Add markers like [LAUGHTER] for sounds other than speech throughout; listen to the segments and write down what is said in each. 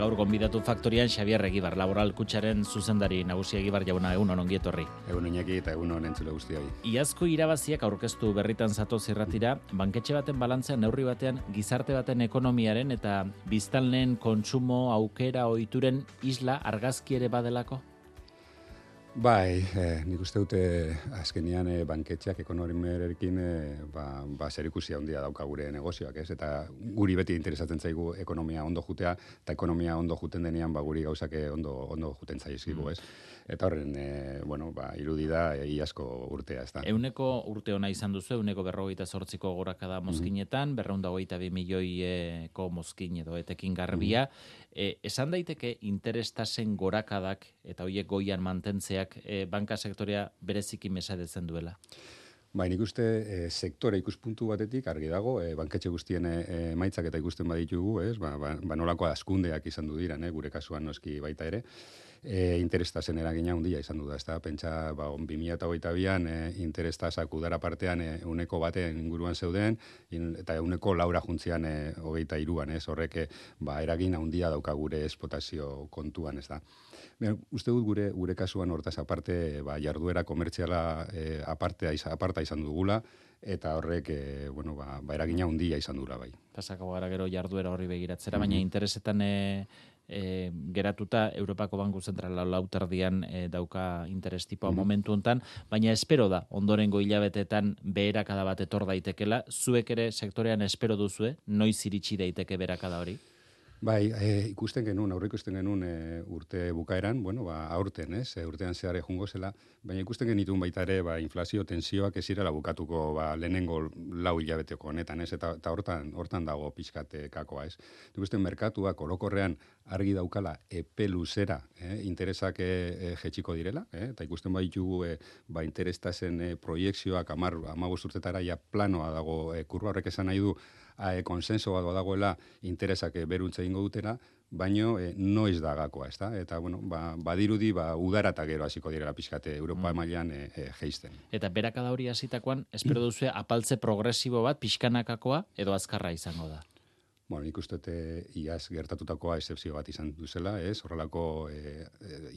Gaur gonbidatu faktorian Xavier Egibar, laboral kutsaren zuzendari nagusi Egibar jauna egun honon gietorri. Egun oinaki eta egun honen zule guztioi. Iazko irabaziak aurkeztu berritan zato zirratira, banketxe baten balantzean neurri batean gizarte baten ekonomiaren eta biztanleen kontsumo aukera ohituren isla argazki ere badelako? Bai, eh, nik uste dute eh, banketxeak ekonomiarekin eh, ba, ba zerikusia handia dauka gure negozioak, ez? Eta guri beti interesatzen zaigu ekonomia ondo jutea, eta ekonomia ondo juten denean ba guri gauzak ondo, ondo juten zaizkigu, mm. Eta horren, e, bueno, ba, irudi da e, iazko urtea, ez da. Euneko urte ona izan duzu, euneko berrogeita sortziko gorakada mozkinetan, mm -hmm. berreunda hogeita bi milioieko mozkin edo etekin garbia. Mm esan daiteke interestasen gorakadak eta hoiek goian mantentzeak e, banka sektorea bereziki mesadetzen duela. Bai, nik uste e, sektore ikuspuntu batetik argi dago, e, banketxe guztien e, maitzak eta ikusten baditugu, ez? Ba, ba, ba nolako askundeak izan du dira, ne? gure kasuan noski baita ere e, interestazen eragina handia izan du da, ez da, pentsa, ba, 2008an e, interestasak udara partean e, uneko batean inguruan zeuden, eta uneko laura juntzian e, hogeita iruan, ez, horrek, ba, eragin handia dauka gure espotazio kontuan, ez da. Bien, uste dut gure gure kasuan hortaz aparte ba, jarduera komertziala e, apartea, aparta izan dugula, eta horrek e, bueno, ba, ba eragina handia izan dura bai. Pasako gara gero jarduera horri begiratzera, baina mhm. interesetan e, e, geratuta Europako Banku Zentrala lautardian e, dauka interes tipoa mm momentu hontan, baina espero da ondorengo hilabetetan beherakada bat etor daitekela, zuek ere sektorean espero duzue, noiz iritsi daiteke beherakada hori? Bai, e, ikusten genuen, aurre ikusten genuen e, urte bukaeran, bueno, ba, aurten, ez, e, urtean zehare jungo zela, baina ikusten genitun baita ere, ba, inflazio tensioak ez irela bukatuko, ba, lehenengo lau hilabeteko honetan, ez, eta, eta hortan, hortan dago pixkate kakoa, ez. Ikusten merkatuak orokorrean argi daukala epe luzera, eh, interesak e, jetxiko direla, eh, eta ikusten baitugu e, ba, interestazen e, proiektzioak amar, amabos urtetara ja planoa dago, e, kurba horrek esan nahi du, e, konsenso bat dagoela interesak e, beruntza ingo dutela, baino e, noiz da gakoa, ezta? Eta bueno, ba, badirudi ba udara ta gero hasiko direla pizkate Europa mm. mailan e, e, jeisten. Eta berakada hori hasitakoan espero duzu apaltze progresibo bat pixkanakakoa edo azkarra izango da. Bueno, nik uste iaz gertatutakoa excepzio bat izan duzela, ez? Horrelako e,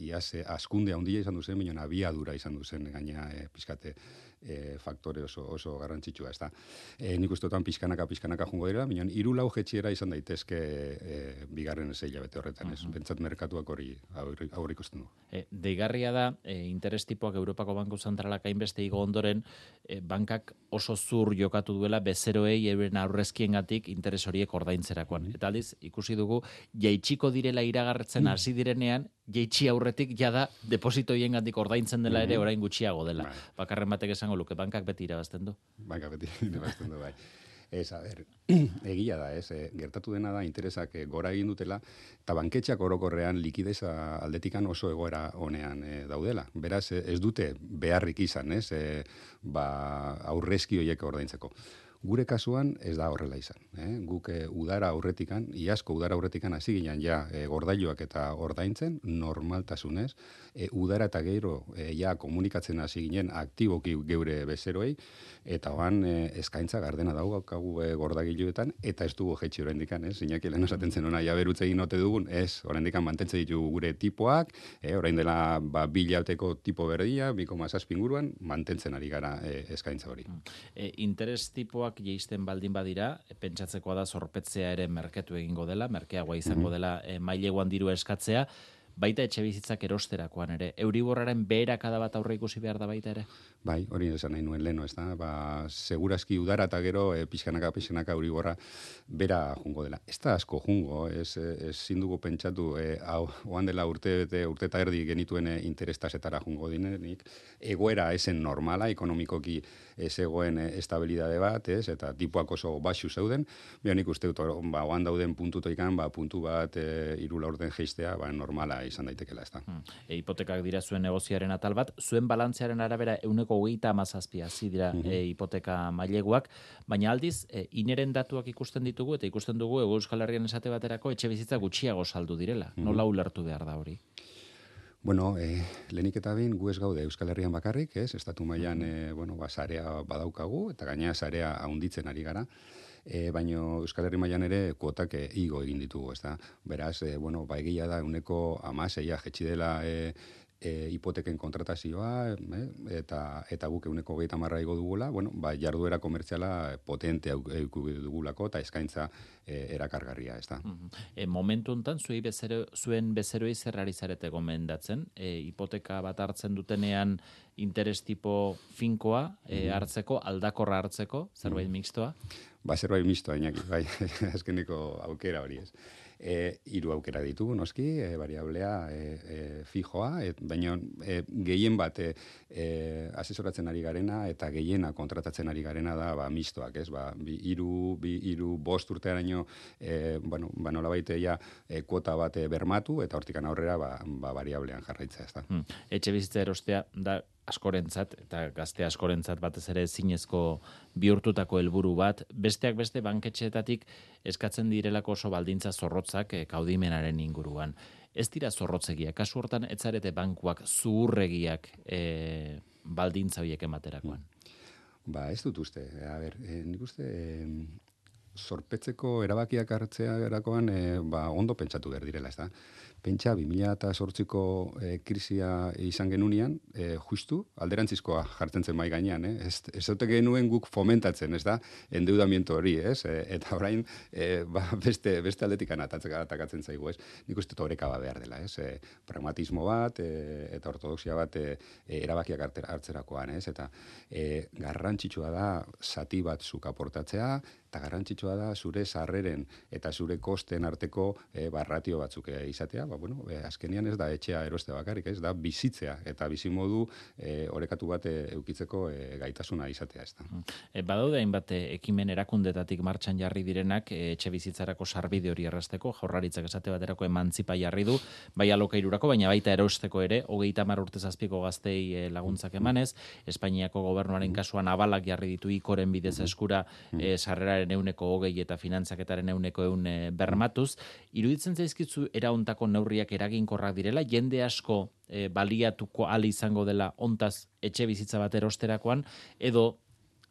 iaz e, askunde handia izan duzen, baina abiadura izan duzen gaina e, pizkate e, faktore oso, oso garrantzitsua, ez da. E, nik ustotan pixkanaka, pixkanaka jungo dira, minon, iru lau jetxiera izan daitezke e, bigarren ez bete horretan, ez. Uh Bentsat merkatuak hori aur ikusten du. E, deigarria da, e, interes tipoak Europako Banko Zentralak hainbeste igo ondoren, e, bankak oso zur jokatu duela bezeroei euren aurrezkien gatik interes horiek ordaintzerakoan. Eta aldiz, ikusi dugu, jaitsiko direla iragarretzen hasi direnean, jeitsi aurretik jada depositoien gandik ordaintzen dela ere orain gutxiago dela. Bai. Bakarren batek esango luke, bankak beti irabazten du. Bankak beti [LAUGHS] irabazten du, bai. Ez, a ber, [CLEARS THROAT] egia da, ez, e, gertatu dena da interesak e, gora egin dutela, eta banketxak orokorrean likideza aldetikan oso egoera honean e, daudela. Beraz, ez dute beharrik izan, ez, e, ba, aurrezki horiek ordaintzeko. Gure kasuan ez da horrela izan. Eh? Guk e, udara aurretikan, iazko udara aurretikan hasi ginen ja e, gordailuak eta ordaintzen normaltasunez, e, udara eta gero e, ja komunikatzen hasi ginen aktiboki geure bezeroei, eta oan e, eskaintza gardena daukagu e, gordagiluetan, eta ez dugu jetxi horrendikan, ez? Zinaki lehen esaten zen ona, ja berutze ote dugun, ez, horrendikan mantentzen ditugu gure tipoak, e, orain dela ba, bilauteko tipo berdia, biko mazazpinguruan, mantentzen ari gara e, eskaintza hori. E, interes tipoak prezioak jeisten baldin badira, pentsatzekoa da zorpetzea ere merketu egingo dela, merkeagoa izango mhm. dela e, maileguan diru eskatzea, baita etxe bizitzak erosterakoan ere. Euriborraren beherakada bat aurre ikusi behar da baita ere? Bai, hori esan nahi nuen leno, ez da? Ba, segurazki udara eta gero e, pixkanaka, pixkanaka euriborra bera jungo dela. Ez da asko jungo, ez, ez zindugu pentsatu, e, hau, oan dela urte, bete, urte eta erdi genituen e, interestasetara jungo dinenik, egoera esen normala, ekonomikoki ez egoen e, estabilidade bat, ez, eta tipuak oso baxu zeuden, bian nik uste dut, ba, oan dauden puntutoikan, ba, puntu bat e, irula orden geistea, ba, normala izan daitekela, ez da. Hmm. E, hipotekak dira zuen negoziaren atal bat, zuen balantzearen arabera euneko hogeita amazazpia dira mm -hmm. hipoteka maileguak, baina aldiz, e, ineren datuak ikusten ditugu, eta ikusten dugu Euskal Herrian esate baterako etxe bizitza gutxiago saldu direla. Mm -hmm. Nola ulertu behar da hori? Bueno, e, lehenik eta bin, gu ez gaude Euskal Herrian bakarrik, ez? Estatu mailan, e, bueno, ba, sarea badaukagu, eta gaina sarea haunditzen ari gara E, baino Euskal Herri mailan ere kuotak e, igo egin ditugu, ez? Beraz, e, bueno, ba, egia da, uneko amaseia jetxi dela e, e, hipoteken kontratazioa, e, eta, eta guk euneko gehieta marra igo dugula, bueno, ba, jarduera komertziala potente euku dugulako, eta eskaintza e, erakargarria, ez da. E, momentu enten, zuei bezero, zuen bezeroi zerrari zarete gomendatzen, e, hipoteka bat hartzen dutenean interes tipo finkoa e, hartzeko, aldakorra hartzeko, zerbait mixtoa? Ba, zerbait mixtoa, inaki, bai, [LAUGHS] azkeneko aukera hori ez e, iru aukera ditugu, noski, e, variablea e, e, fijoa, e, baina e, gehien bat e, e, asesoratzen ari garena eta gehiena kontratatzen ari garena da ba, mistoak, ez? Ba, bi, iru, bi, iru bost urtearaino, e, bueno, ba, nola baite ja, e, kuota bat bermatu eta hortikan aurrera ba, ba, variablean jarraitza, ez da. Hmm. Etxe bizitza erostea, da, askorentzat eta gazte askorentzat batez ere zinezko bihurtutako helburu bat. Besteak beste banketxeetatik eskatzen direlako oso baldintza zorrotzak e, kaudimenaren inguruan. Ez dira zorrotzegia. Kasu hortan etzarete bankuak zuhurregiak e, baldintza horiek ematerakoan. Ba ez dut uste. A ber e, nik uste e, sorpetzeko erabakiak hartzea erakoan ba ondo pentsatu behar direla ez da pentsa, 2008ko e, eh, krisia izan genunian, e, justu, alderantzizkoa jartzen zen mai gainean, eh? ez, ez dute genuen guk fomentatzen, ez da, endeudamiento hori, ez? E, eta orain, e, ba, beste, beste aldetikan atakatzen zaigu, ez? Nik uste toreka ba behar dela, ez? E, pragmatismo bat, e, eta ortodoxia bat e, erabakiak hartzerakoan, ez? Eta e, garrantzitsua da, zati bat zuk aportatzea, eta garrantzitsua da zure sarreren eta zure kosten arteko e, barratio batzuk e, izatea, ba, bueno, e, azkenian ez da etxea eroste bakarrik, ez da bizitzea eta bizimodu e, orekatu bat e, eukitzeko e, gaitasuna izatea, ez da. Mm. E, badaude hainbat ekimen erakundetatik martxan jarri direnak e, etxe bizitzarako sarbide hori errazteko, jaurlaritzak esate baterako emantzipa jarri du, bai alokairurako, baina baita erosteko ere, hogeita mar urte zazpiko gaztei laguntzak emanez, Espainiako gobernuaren mm. kasuan abalak jarri ditu ikoren bidez mm. eskura e, sarrera finantzaketaren euneko hogei eta finantzaketaren euneko eun eh, bermatuz, iruditzen zaizkitzu erauntako neurriak eraginkorrak direla, jende asko e, baliatuko ali izango dela ontaz etxe bizitza bat erosterakoan, edo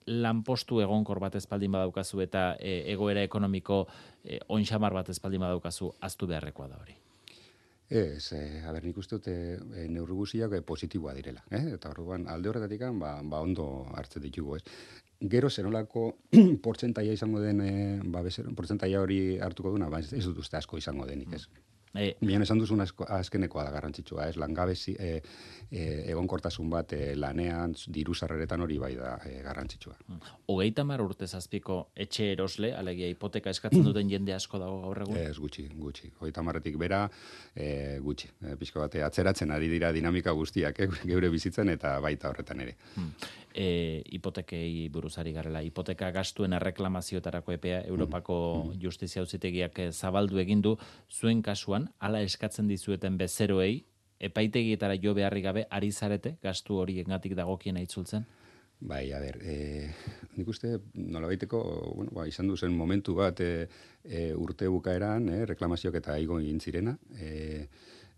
lanpostu egonkor bat espaldin badaukazu eta e, egoera ekonomiko e, onxamar bat espaldin badaukazu aztu beharrekoa da hori. Ez, e, a ber, nik uste dute e, neurri guziak positiboa direla. Eh? Eta orduan, alde horretatik ba, ba ondo hartzen ditugu. Ez gero zenolako [CLEARS THROAT] portzentaia izango den, e, ba, portzentaia hori hartuko duna, ba, ez dut uste asko izango denik, ez. E, Mian esan duzun azkenekoa da garrantzitsua, ez langabezi e, e, egonkortasun bat e, lanean diru sarreretan hori bai da e, garrantzitsua. Hogeita mar urte zazpiko etxe erosle, alegia hipoteka eskatzen duten jende asko dago gaur egun? Ez, gutxi, gutxi. Hogeita marretik bera, e, gutxi. E, Pizko bate, atzeratzen ari dira dinamika guztiak, e, [LAUGHS] geure bizitzen eta baita horretan ere. Hmm e, hipotekei buruzari garela. Hipoteka gastuen erreklamazioetarako epea Europako mm. justizia auzitegiak eh, zabaldu egin du zuen kasuan hala eskatzen dizueten bezeroei epaitegietara jo beharri gabe ari zarete gastu horiengatik dagokien itzultzen? Bai, a ber, e, nik uste nola baiteko, bueno, ba, izan duzen momentu bat e, e, urte bukaeran, e, reklamazioak eta igon egin zirena, e,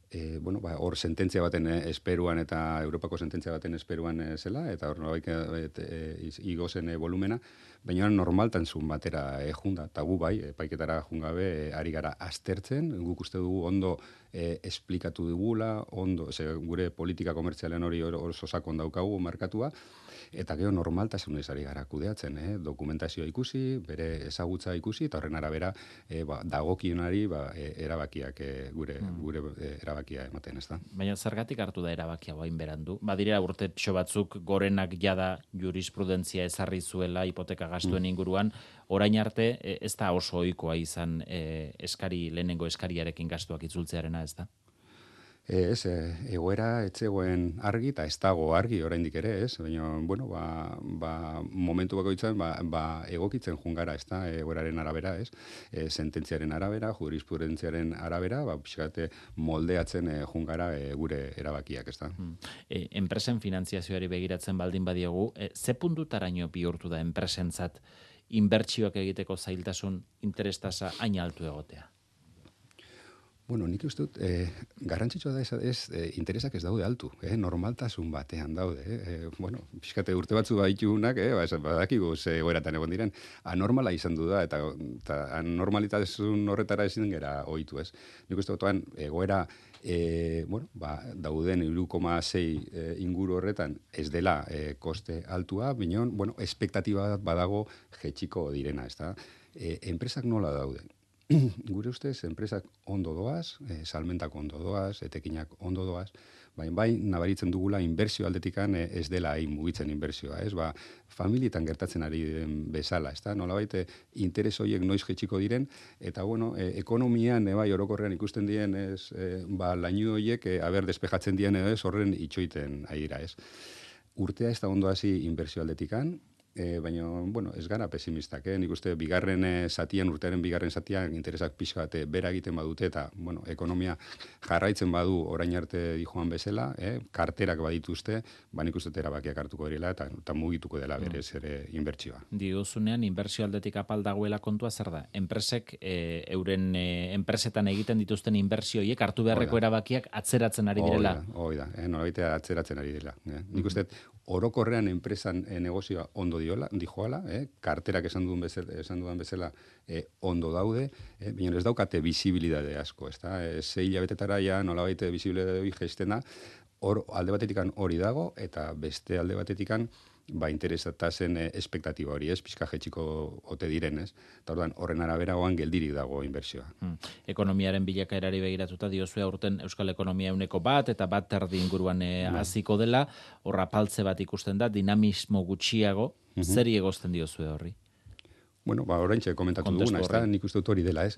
e, bueno, ba, hor sententzia baten eh, esperuan eta Europako sententzia baten esperuan e, zela, eta hor nobaik e, igo zen volumena, baina normaltan zun batera e, junda, eta gu bai, paiketara jungabe e, ari gara aztertzen, guk uste dugu ondo e, esplikatu dugula, ondo, ze, gure politika komertzialen hori oso sakon daukagu markatua, eta gero normaltasunez ari gara kudeatzen, eh? dokumentazioa ikusi, bere ezagutza ikusi, eta horren arabera e, ba, dagokionari ba, e, erabakiak e, gure, hmm. gure e, erabakia ematen, ez da? Baina zergatik hartu da erabakia bain berandu? Badira urte pixo batzuk gorenak jada jurisprudentzia ezarri zuela hipoteka gastuen hmm. inguruan, orain arte ez da oso ohikoa izan eskari lehenengo eskariarekin gastuak itzultzearena, ez da? Ez, e, egoera etzegoen argi eta ez dago argi oraindik ere, ez? Baina, bueno, ba, ba, momentu bakoitzan ba, ba, egokitzen jungara, ez da, egoeraren arabera, ez? E, sententziaren arabera, jurisprudentziaren arabera, ba, pixkate moldeatzen e, jungara e, gure erabakiak, ez da. Hmm. E, enpresen finantziazioari begiratzen baldin badiogu, e, ze puntutaraino bihurtu da enpresentzat inbertsioak egiteko zailtasun interestasa hain altu egotea? Bueno, nik uste dut, e, garrantzitsua da ez, e, interesak ez daude altu, eh? normaltasun batean daude. E, bueno, pixkate urte batzu baitunak, eh? ba, badakigu ze goeratan egon diren, anormala izan du da, eta, eta anormalitasun horretara ezin gera ohitu ez. Nik uste dut, egoera e, bueno, ba, dauden 1,6 e, inguru horretan ez dela e, koste altua, bineon, bueno, espektatiba badago jetxiko direna, ez da? E, enpresak nola daude? [CLEARS THROAT] gure ustez, enpresak ondo doaz, e, salmentak ondo doaz, etekinak ondo doaz, baina bai nabaritzen dugula inbertsio aldetikan e, ez dela hain mugitzen inbertsioa, ez? Ba, familietan gertatzen ari den bezala, ez da? Nola baite, interes horiek noiz jetxiko diren, eta bueno, e, ekonomian, e, bai, orokorrean ikusten dien, ez, e, ba, lainu horiek, e, aber, despejatzen dien, ez, horren itxoiten aira, ez? Urtea ez da ondo hasi inbertsio aldetikan, E, baina, bueno, ez gara pesimistak, eh? nik uste bigarren e, zatian, urtearen bigarren zatian, interesak pixka bat eh, bera egiten badute, eta, bueno, ekonomia jarraitzen badu orain arte dijoan bezala, eh? karterak badituzte, ba nik uste erabakiak hartuko direla, eta, eta mugituko dela berez mm. ere inbertsioa. Diguzunean, inbertsio aldetik apal dagoela kontua zer da? Enpresek, e, euren e, enpresetan egiten dituzten inbertsioiek hartu beharreko erabakiak atzeratzen ari direla? Hoi da, eh? nolabite atzeratzen ari direla. Eh? Nik uste, orokorrean enpresan e, negozioa ondo diola, dijoala, eh? karterak esan duen bezala, esan duen bezala eh, ondo daude, eh? baina ez daukate bizibilidade asko, ez da? E, zei hilabetetara ja nola baite bizibilidade hori gestena, hor alde batetikan hori dago, eta beste alde batetikan, ba interesata zen eh, espektatiba hori, ez, pizka jetxiko ote diren, ez? Eta orduan, horren arabera goan geldirik dago inbertsioa. Hmm. Ekonomiaren bilakaerari begiratuta diozue aurten Euskal Ekonomia uneko bat, eta bat terdi inguruan e, hasiko dela, horra paltze bat ikusten da, dinamismo gutxiago, mm -hmm. zer egozten diozue horri? Bueno, ba, orain komentatu duguna, ez da, nik uste dut hori dela, ez?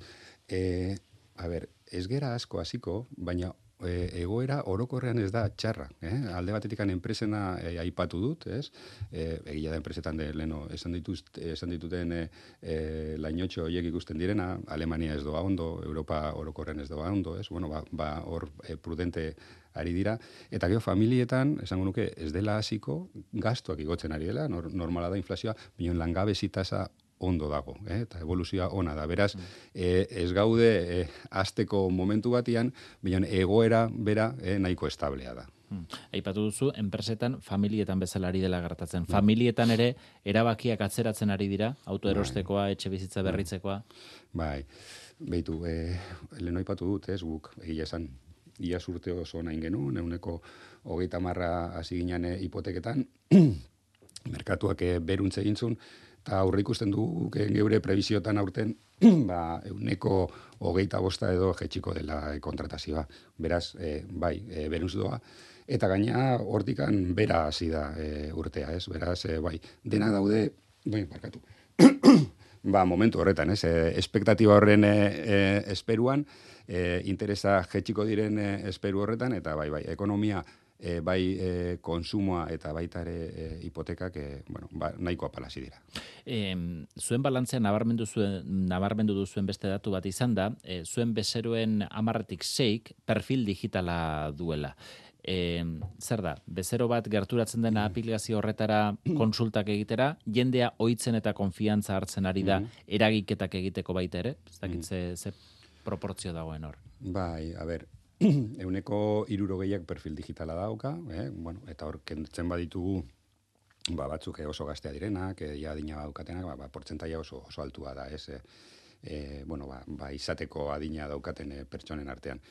E, a ber, ez gera asko hasiko, baina e, egoera orokorrean ez da txarra. Eh? Alde batetik enpresena e, aipatu dut, ez? E, egia da enpresetan de leno esan, dituz, esan dituten e, e, lainotxo horiek ikusten direna, Alemania ez doa ondo, Europa orokorrean ez doa ondo, ez? Bueno, ba, ba hor e, prudente ari dira. Eta gero familietan, esango nuke, ez dela hasiko gastuak igotzen ari dela, normala da inflazioa, bion langabezi tasa ondo dago, eh? eta evoluzioa ona da. Beraz, mm. eh, ez gaude eh, azteko momentu batian, bilan egoera bera eh, nahiko establea da. Hmm. Aipatu duzu, enpresetan, familietan bezala ari dela gertatzen. Hmm. Familietan ere, erabakiak atzeratzen ari dira, autoerostekoa, bai. etxe bizitza berritzekoa. Bai, behitu, eh, lehen aipatu dut, ez, guk, egia esan, ia surte oso nahin genuen, euneko hogeita marra hasi ginen hipoteketan, [CLEARS THROAT] merkatuak beruntze gintzun, eta aurre ikusten du geure prebiziotan aurten [CLEARS THROAT] ba, euneko hogeita bosta edo jetxiko dela kontratazioa. Beraz, e, bai, e, beruz doa. Eta gaina hortikan bera hasi da e, urtea, ez? Beraz, e, bai, dena daude, bai, barkatu. [CLEARS THROAT] ba, momentu horretan, ez? E, espektatiba horren e, e, esperuan, e, interesa jetxiko diren e, esperu horretan, eta bai, bai, ekonomia e, bai e, konsumoa eta baita ere e, hipotekak e, bueno, ba, nahiko apalasi dira. E, zuen balantzea nabarmendu zuen nabarmendu duzuen beste datu bat izan da, e, zuen bezeroen amarretik seik perfil digitala duela. E, zer da, bezero bat gerturatzen dena mm. aplikazio horretara [CLEARS THROAT] konsultak egitera, jendea ohitzen eta konfiantza hartzen ari da mm. eragiketak egiteko baita ere? Ez dakit mm. ze, ze proportzio dagoen hor. Bai, a ber, [CLEARS THROAT] euneko irurogeiak perfil digitala dauka, eh? bueno, eta hor, kentzen baditugu, ba, batzuk oso gaztea direnak, eh, ja adina daukatenak, ba, ba, portzentaia oso, oso altua da, ez, eh bueno, ba, ba, izateko adina daukaten pertsonen artean.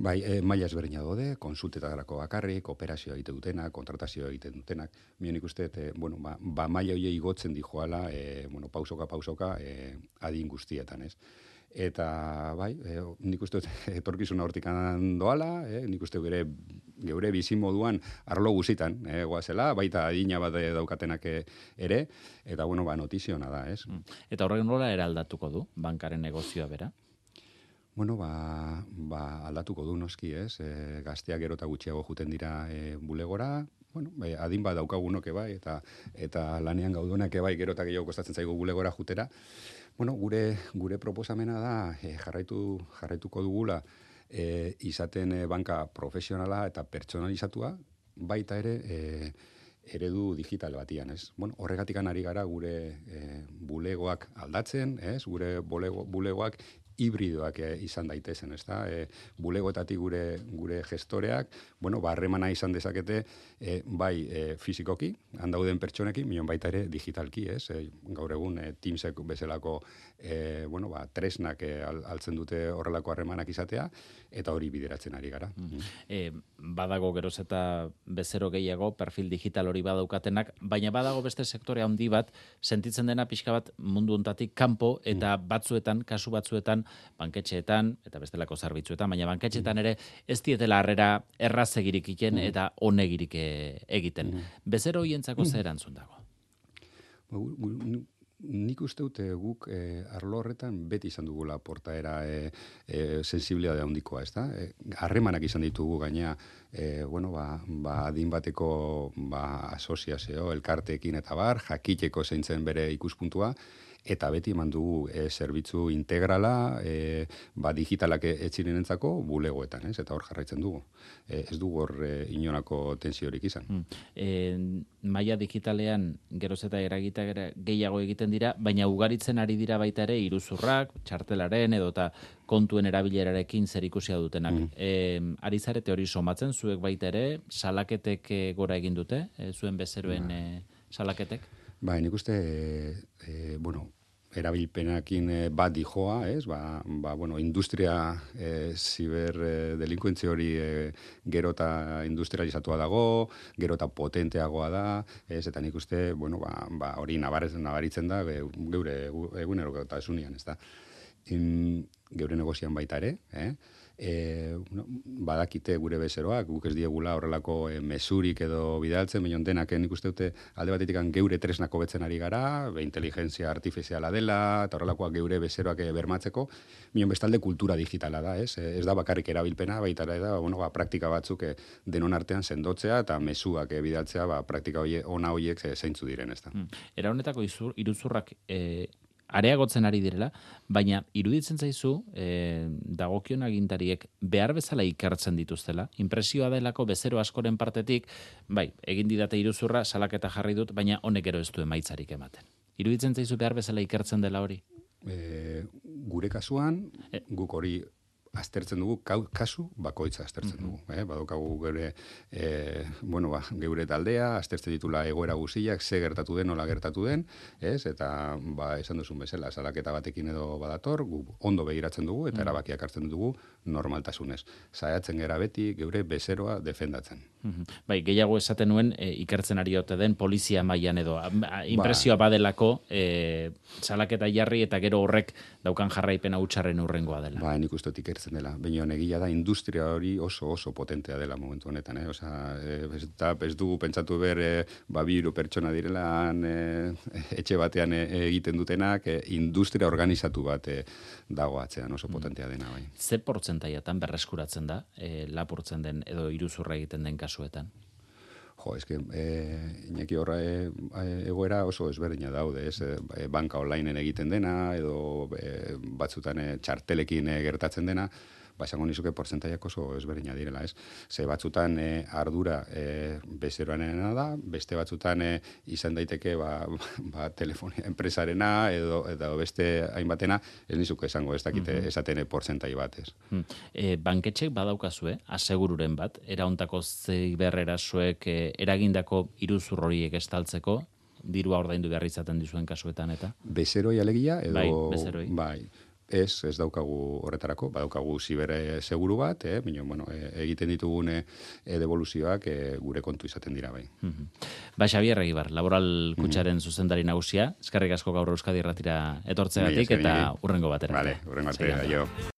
Bai, e, maila ezberdina dode, konsultetarako bakarrik, operazioa egiten dutenak, kontratazioa egiten dutenak. Mien ikuste, e, bueno, ba, ba maila hoiei igotzen dijoala, e, bueno, pausoka, pausoka, e, adin guztietan, ez? Eta bai, e, nik uste [LAUGHS] etorkizuna hortik doala, e, nik uste gure, geure bizi moduan arlo guzitan, e, goazela, baita adina bat daukatenak ere, eta bueno, ba, notiziona da, ez? Mm. Eta horrek nola eraldatuko du, bankaren negozioa bera? Bueno, ba, ba aldatuko du noski, ez? E, gazteak gero eta gutxiago juten dira e, bulegora, bueno, e, adin bat daukagunok bai, eta, eta lanean gaudunak bai, gero eta gehiago kostatzen zaigu bulegora jutera, Bueno, gure, gure proposamena da e, jarraitu, jarraituko dugula e, izaten e, banka profesionala eta pertsonalizatua, baita ere e, eredu digital batian, ez? Bueno, horregatik ari gara gure e, bulegoak aldatzen, ez? Gure bulego, bulegoak hibridoak e, izan daitezen, ezta? E, bulegoetatik gure gure gestoreak, bueno, barremana izan dezakete e, bai e, fizikoki, handauden pertsonekin, minon baita ere digitalki, ez? E, gaur egun e, Teamsek bezalako e, bueno, ba, tresnak e, altzen dute horrelako harremanak izatea, eta hori bideratzen ari gara. Mm e, badago geroz eta bezero gehiago, perfil digital hori badaukatenak, baina badago beste sektore handi bat, sentitzen dena pixka bat mundu ontatik kanpo, eta mm. batzuetan, kasu batzuetan, banketxeetan, eta bestelako zerbitzuetan, baina banketxeetan mm. ere, ez dietela harrera errazegirik iken, mm. eta onegirik e, egiten. Bezero hientzako zer erantzun dago? Ba, nik uste dute guk e, arlo horretan beti izan dugula portaera e, e, da handikoa, ez da? E, harremanak izan ditugu gaina, e, bueno, ba, ba, adin bateko ba, asoziazio, elkarteekin eta bar, jakiteko zeintzen bere ikuspuntua, eta beti eman dugu e, zerbitzu integrala, e, ba, digitalak etxirenentzako bulegoetan, ez? eta hor jarraitzen dugu. E, ez dugu hor e, inonako tensiorik izan. Hmm. E, maia digitalean geroz eta eragita gehiago egiten dira, baina ugaritzen ari dira baita ere iruzurrak, txartelaren edo eta kontuen erabilerarekin zer ikusia dutenak. Mm. E, ari zarete hori somatzen, zuek baita ere, salaketek gora egin dute, e, zuen bezeroen mm. salaketek? Ba, nik uste, e, bueno, erabilpenakin e, bat dijoa, ez? Ba, ba, bueno, industria e, ziber e, delinkuentzi hori e, gero eta industrializatua dago, gero eta potenteagoa da, ez? Eta nik uste, bueno, ba, ba hori nabaritzen da, geure egunero eta esunian, ez da? geure negozian baita ere, eh? E, no, badakite gure bezeroak, guk ez diegula horrelako e, mesurik edo bidaltzen, baina denak nik uste dute alde batetik geure tresnako betzen ari gara, be inteligentzia artifiziala dela, eta horrelakoak geure bezeroak e, bermatzeko, baina bestalde kultura digitala da, ez? Ez da bakarrik erabilpena, baita da, bueno, ba, praktika batzuk denon artean sendotzea eta mesuak e, bidaltzea, ba, praktika hoie, ona hoiek zeintzu diren, ez da. Hmm. Era honetako iruzurrak e, areagotzen ari direla, baina iruditzen zaizu e, dagokion agintariek behar bezala ikertzen dituztela. Impresioa delako bezero askoren partetik, bai, egin didate iruzurra, salaketa jarri dut, baina honek ero ez du emaitzarik ematen. Iruditzen zaizu behar bezala ikertzen dela hori? E, gure kasuan, e, guk hori aztertzen dugu, kasu bakoitza aztertzen mm -hmm. dugu. Eh? Badokagu geure, e, bueno, ba, geure taldea, aztertzen ditula egoera guziak, ze gertatu den, nola gertatu den, ez? eta ba, esan duzun bezala, salaketa batekin edo badator, gu ondo begiratzen dugu, eta mm -hmm. erabakiak hartzen dugu normaltasunez. Zaiatzen gera beti, geure bezeroa defendatzen. Mm Bai, gehiago esaten nuen, e, ikertzen ari ote den, polizia mailan edo, impresioa ba. badelako, e, salaketa jarri eta gero horrek daukan jarraipena utxarren urrengoa dela. Ba, nik uste ikertzen dela. Baina egia da, industria hori oso oso potentea dela momentu honetan. Eh? Osa, e, ez, da, ez dugu pentsatu ber, e, ba, biru pertsona direla e, etxe batean e, egiten dutenak, e, industria organizatu bat e, dago atzean oso mm. potentea dena. Bai. Ze portzentaiatan berreskuratzen da, e, lapurtzen den edo iruzurra egiten den kasuetan? Jo, eske, eh, inaki horra e, egoera oso ezberdina daude, ez, e, banka onlineen egiten dena, edo e, batzutan e, txartelekin gertatzen dena, ba, esango nizuke porcentaiak oso ezberdina direla, ez? Ze batzutan e, ardura e, bezeroanena da, beste batzutan e, izan daiteke ba, [LAUGHS] ba, telefonia enpresarena edo, edo beste hainbatena, ez nizuke esango, ez dakite mm -hmm. esatene porcentai bat, ez? Mm. E, banketxek badaukazu, asegururen bat, eraontako zei berrera zuek e, eragindako iruzur horiek estaltzeko, dirua ordaindu behar izaten dizuen kasuetan, eta? Bezeroi alegia, edo... Bai, bezeroi. Bai, Ez, ez daukagu horretarako, badaukagu zibere seguru bat, eh, bino, bueno, e, egiten ditugune e, devoluzioak e, gure kontu izaten dira bai. Mm -hmm. Ba, Xabier Egibar, laboral kutsaren mm zuzendari nagusia, eskarrik asko gaur Euskadi erratira etortzegatik eta urrengo batera. Vale, urrengo batera, jo.